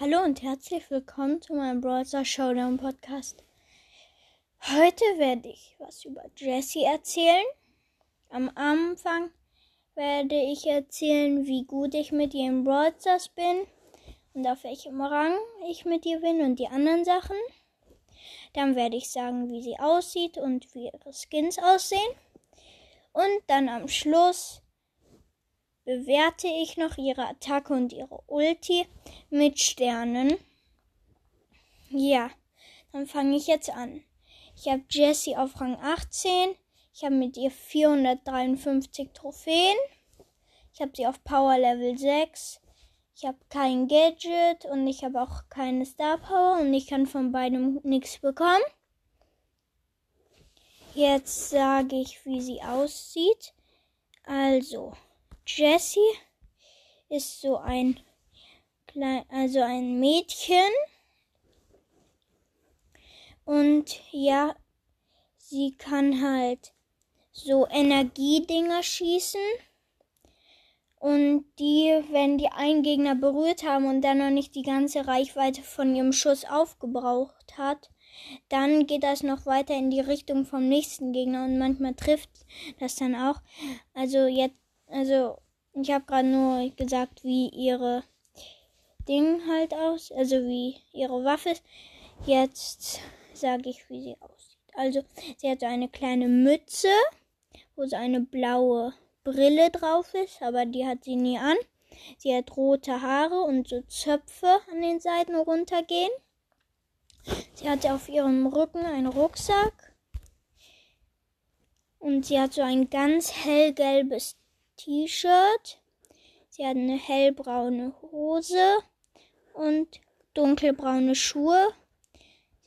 Hallo und herzlich willkommen zu meinem Browser Showdown Podcast. Heute werde ich was über Jessie erzählen. Am Anfang werde ich erzählen, wie gut ich mit ihr im Broadstars bin und auf welchem Rang ich mit ihr bin und die anderen Sachen. Dann werde ich sagen, wie sie aussieht und wie ihre Skins aussehen. Und dann am Schluss bewerte ich noch ihre Attacke und ihre Ulti mit Sternen. Ja, dann fange ich jetzt an. Ich habe Jessie auf Rang 18. Ich habe mit ihr 453 Trophäen. Ich habe sie auf Power Level 6. Ich habe kein Gadget und ich habe auch keine Star Power und ich kann von beidem nichts bekommen. Jetzt sage ich, wie sie aussieht. Also, Jessie ist so ein klein, also ein Mädchen. Und ja, sie kann halt so Energiedinger schießen. Und die, wenn die einen Gegner berührt haben und dann noch nicht die ganze Reichweite von ihrem Schuss aufgebraucht hat, dann geht das noch weiter in die Richtung vom nächsten Gegner und manchmal trifft das dann auch. Also jetzt also, ich habe gerade nur gesagt, wie ihre Ding halt aus, also wie ihre Waffe ist. Jetzt sage ich, wie sie aussieht. Also, sie hat so eine kleine Mütze, wo so eine blaue Brille drauf ist, aber die hat sie nie an. Sie hat rote Haare und so Zöpfe an den Seiten runtergehen. Sie hat auf ihrem Rücken einen Rucksack. Und sie hat so ein ganz hellgelbes T-Shirt. Sie hat eine hellbraune Hose und dunkelbraune Schuhe.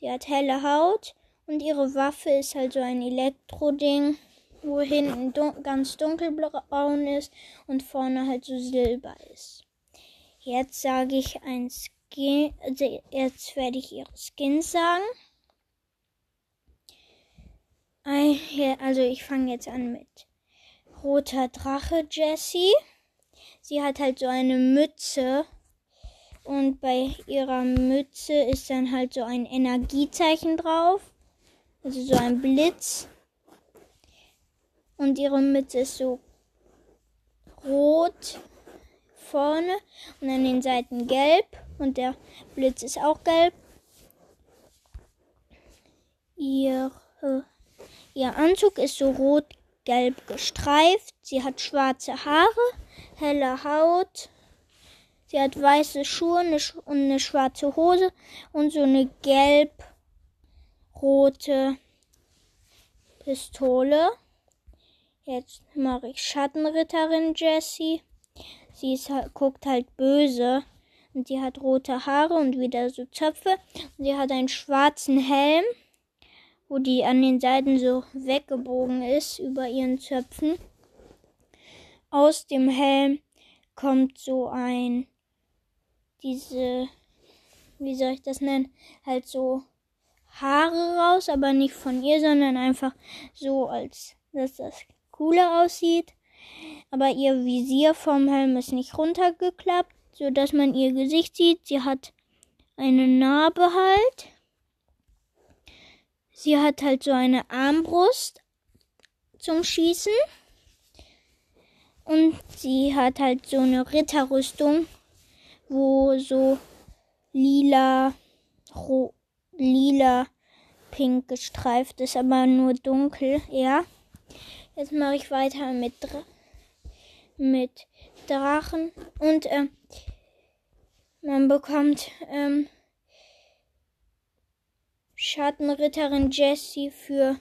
Sie hat helle Haut und ihre Waffe ist halt so ein Elektroding, wo hinten dun ganz dunkelbraun ist und vorne halt so silber ist. Jetzt sage ich ein Skin, also jetzt werde ich ihre Skins sagen. Also ich fange jetzt an mit roter Drache Jessie. Sie hat halt so eine Mütze und bei ihrer Mütze ist dann halt so ein Energiezeichen drauf. Also so ein Blitz. Und ihre Mütze ist so rot vorne und an den Seiten gelb. Und der Blitz ist auch gelb. Ihre, ihr Anzug ist so rot gelb gestreift. Sie hat schwarze Haare, helle Haut. Sie hat weiße Schuhe und eine schwarze Hose und so eine gelb-rote Pistole. Jetzt mache ich Schattenritterin Jessie. Sie ist, guckt halt böse und sie hat rote Haare und wieder so Zöpfe. Und sie hat einen schwarzen Helm wo die an den Seiten so weggebogen ist über ihren Zöpfen. Aus dem Helm kommt so ein, diese, wie soll ich das nennen, halt so Haare raus, aber nicht von ihr, sondern einfach so, als dass das cooler aussieht. Aber ihr Visier vom Helm ist nicht runtergeklappt, so dass man ihr Gesicht sieht. Sie hat eine Narbe halt Sie hat halt so eine Armbrust zum Schießen. Und sie hat halt so eine Ritterrüstung, wo so lila, ro, lila, pink gestreift ist, aber nur dunkel, ja. Jetzt mache ich weiter mit, mit Drachen und äh, man bekommt ähm, Schattenritterin Jessie für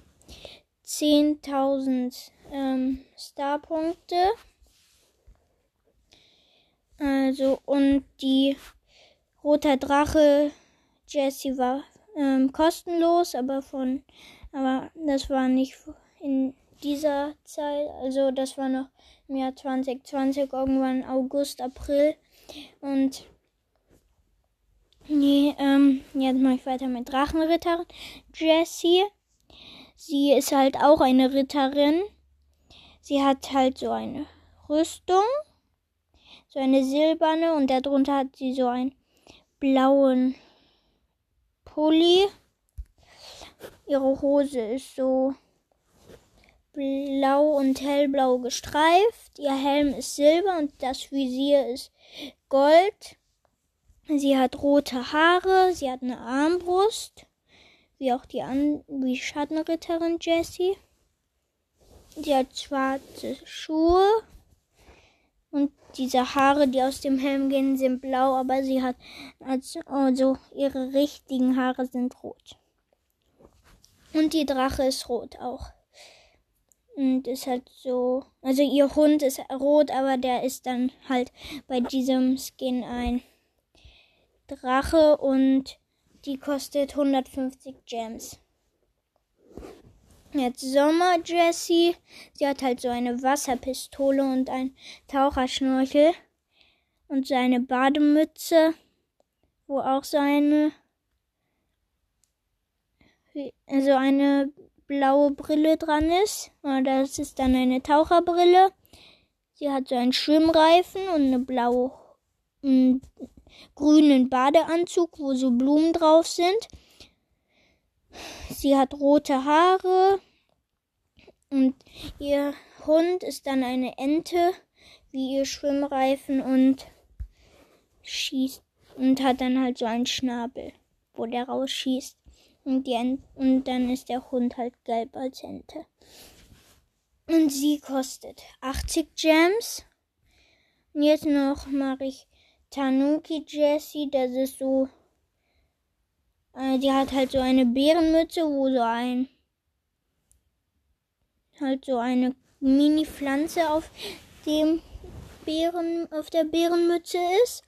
10.000 ähm, Starpunkte. Also, und die roter Drache Jessie war ähm, kostenlos, aber von, aber das war nicht in dieser Zeit, also das war noch im Jahr 2020, irgendwann August, April. Und Nee, ähm, jetzt mache ich weiter mit Drachenritterin. Jessie. Sie ist halt auch eine Ritterin. Sie hat halt so eine Rüstung. So eine silberne und darunter hat sie so ein blauen Pulli. Ihre Hose ist so blau und hellblau gestreift. Ihr Helm ist silber und das Visier ist gold. Sie hat rote Haare, sie hat eine Armbrust, wie auch die, An wie Schattenritterin Jessie. Sie hat schwarze Schuhe und diese Haare, die aus dem Helm gehen, sind blau, aber sie hat also ihre richtigen Haare sind rot. Und die Drache ist rot auch. Und ist halt so, also ihr Hund ist rot, aber der ist dann halt bei diesem Skin ein Drache und die kostet 150 Gems. Jetzt Sommer Jessie. Sie hat halt so eine Wasserpistole und ein Taucherschnorchel und seine Bademütze, wo auch seine also eine blaue Brille dran ist. Das ist dann eine Taucherbrille. Sie hat so einen Schwimmreifen und eine blaue grünen Badeanzug, wo so Blumen drauf sind. Sie hat rote Haare und ihr Hund ist dann eine Ente, wie ihr Schwimmreifen und schießt und hat dann halt so einen Schnabel, wo der rausschießt. Und, die und dann ist der Hund halt gelb als Ente. Und sie kostet 80 Gems. Und jetzt noch mache ich Tanuki Jessie, das ist so. Äh, die hat halt so eine Bärenmütze, wo so ein. Halt so eine Mini-Pflanze auf dem Bären, auf der Bärenmütze ist.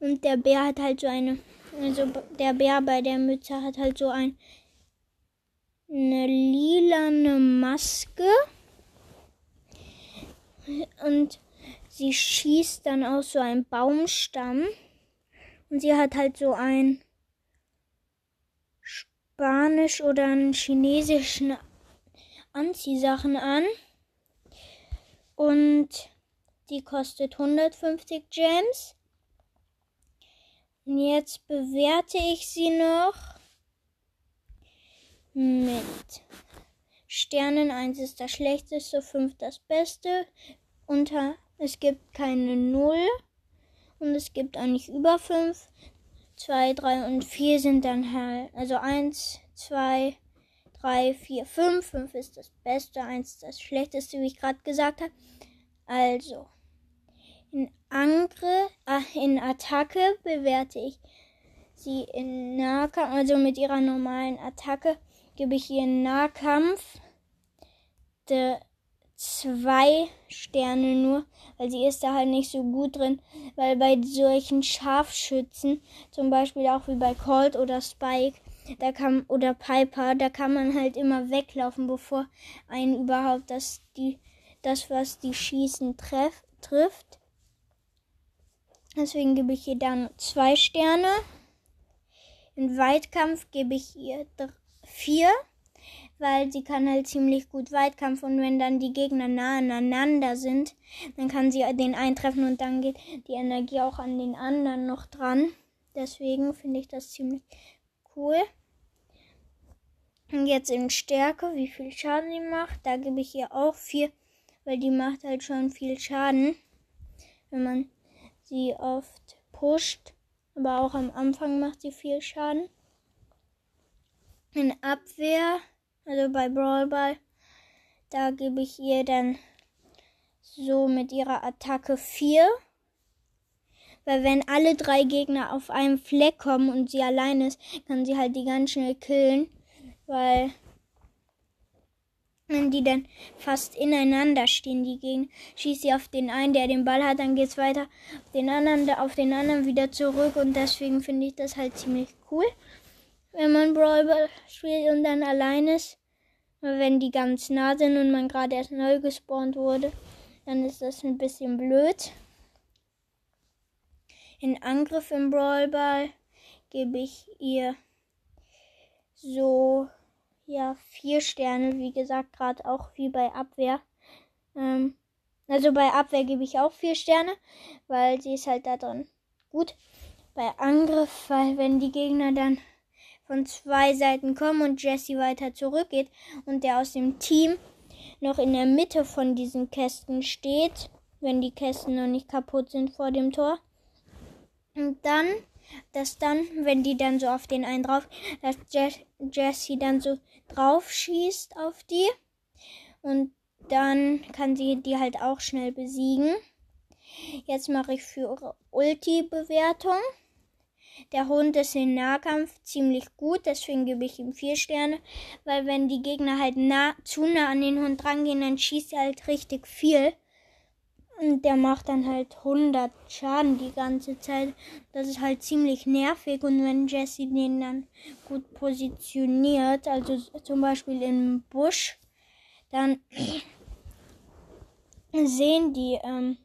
Und der Bär hat halt so eine. Also der Bär bei der Mütze hat halt so ein. Eine lilane Maske. Und sie schießt dann aus so einem Baumstamm und sie hat halt so ein Spanisch oder einen chinesischen Anziehsachen an und die kostet 150 Gems. Und jetzt bewerte ich sie noch mit Sternen. 1 ist das schlechteste, 5 das beste. Unter es gibt keine Null und es gibt auch nicht über 5. 2, 3 und 4 sind dann halt, also 1, 2, 3, 4, 5. 5 ist das Beste, 1 das Schlechteste, wie ich gerade gesagt habe. Also, in Angriff, äh, in Attacke bewerte ich sie in Nahkampf, also mit ihrer normalen Attacke gebe ich ihr Nahkampf. De, zwei Sterne nur, weil sie ist da halt nicht so gut drin, weil bei solchen Scharfschützen, zum Beispiel auch wie bei Colt oder Spike, da kann oder Piper, da kann man halt immer weglaufen, bevor einen überhaupt das die das was die schießen treff, trifft. Deswegen gebe ich ihr dann zwei Sterne. Im Weitkampf gebe ich ihr vier weil sie kann halt ziemlich gut Weitkampf und wenn dann die Gegner nah aneinander sind, dann kann sie den eintreffen und dann geht die Energie auch an den anderen noch dran. Deswegen finde ich das ziemlich cool. Und jetzt in Stärke, wie viel Schaden sie macht, da gebe ich ihr auch vier, weil die macht halt schon viel Schaden, wenn man sie oft pusht. Aber auch am Anfang macht sie viel Schaden. In Abwehr also bei Brawl Ball, da gebe ich ihr dann so mit ihrer Attacke 4. Weil wenn alle drei Gegner auf einem Fleck kommen und sie allein ist, kann sie halt die ganz schnell killen. Weil wenn die dann fast ineinander stehen, die Gegner, schießt sie auf den einen, der den Ball hat, dann geht's weiter auf den anderen, auf den anderen wieder zurück und deswegen finde ich das halt ziemlich cool, wenn man Brawl Ball spielt und dann allein ist. Wenn die ganz nah sind und man gerade erst neu gespawnt wurde, dann ist das ein bisschen blöd. In Angriff im Brawlball gebe ich ihr so ja vier Sterne, wie gesagt, gerade auch wie bei Abwehr. Ähm, also bei Abwehr gebe ich auch vier Sterne, weil sie ist halt da drin gut. bei Angriff, weil wenn die Gegner dann von zwei Seiten kommen und Jesse weiter zurückgeht und der aus dem Team noch in der Mitte von diesen Kästen steht, wenn die Kästen noch nicht kaputt sind vor dem Tor. Und dann, dass dann, wenn die dann so auf den einen drauf, dass Jesse dann so drauf schießt auf die und dann kann sie die halt auch schnell besiegen. Jetzt mache ich für Ulti-Bewertung. Der Hund ist im Nahkampf ziemlich gut, deswegen gebe ich ihm vier Sterne, weil wenn die Gegner halt nah, zu nah an den Hund rangehen, dann schießt er halt richtig viel. Und der macht dann halt 100 Schaden die ganze Zeit. Das ist halt ziemlich nervig. Und wenn Jesse den dann gut positioniert, also zum Beispiel im Busch, dann sehen die ähm,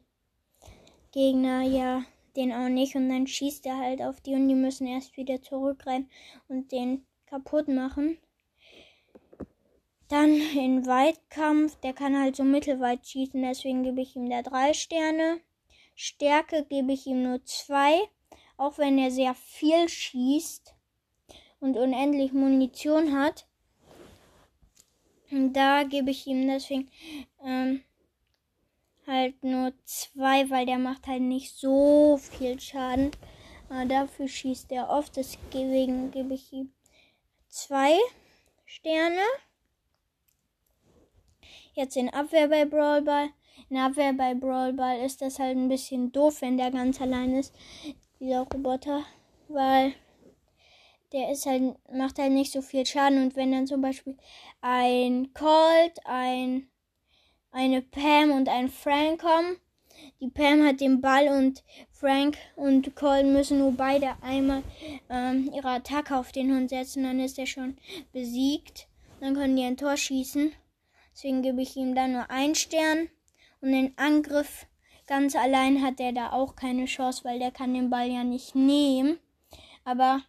Gegner ja den auch nicht und dann schießt er halt auf die und die müssen erst wieder zurückrennen und den kaputt machen. Dann in Weitkampf, der kann halt so mittelweit schießen, deswegen gebe ich ihm da drei Sterne. Stärke gebe ich ihm nur zwei, auch wenn er sehr viel schießt und unendlich Munition hat. Und da gebe ich ihm deswegen ähm, halt nur zwei, weil der macht halt nicht so viel Schaden. Aber dafür schießt er oft, deswegen gebe ich ihm zwei Sterne. Jetzt in Abwehr bei Brawlball. In Abwehr bei Brawlball ist das halt ein bisschen doof, wenn der ganz allein ist, dieser Roboter, weil der ist halt, macht halt nicht so viel Schaden und wenn dann zum Beispiel ein Colt, ein eine Pam und ein Frank kommen. Die Pam hat den Ball und Frank und Colin müssen nur beide einmal ähm, ihre Attacke auf den Hund setzen, dann ist er schon besiegt. Dann können die ein Tor schießen. Deswegen gebe ich ihm da nur einen Stern. Und den Angriff ganz allein hat er da auch keine Chance, weil der kann den Ball ja nicht nehmen. Aber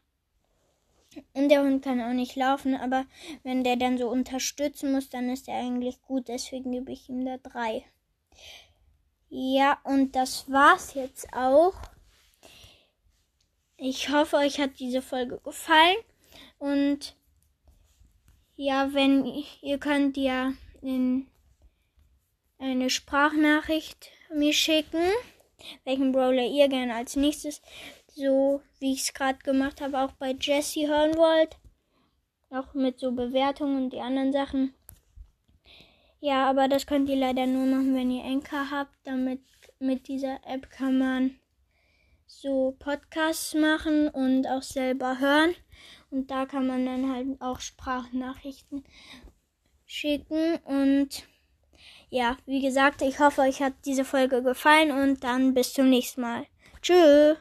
und der Hund kann auch nicht laufen, aber wenn der dann so unterstützen muss, dann ist er eigentlich gut. Deswegen gebe ich ihm da drei. Ja, und das war's jetzt auch. Ich hoffe, euch hat diese Folge gefallen. Und ja, wenn ihr könnt ja in eine Sprachnachricht mir schicken, welchen Brawler ihr gerne als nächstes so wie ich es gerade gemacht habe, auch bei Jesse hören wollt. Auch mit so Bewertungen und die anderen Sachen. Ja, aber das könnt ihr leider nur machen, wenn ihr Enker habt. Damit mit dieser App kann man so Podcasts machen und auch selber hören. Und da kann man dann halt auch Sprachnachrichten schicken. Und ja, wie gesagt, ich hoffe, euch hat diese Folge gefallen und dann bis zum nächsten Mal. Tschüss.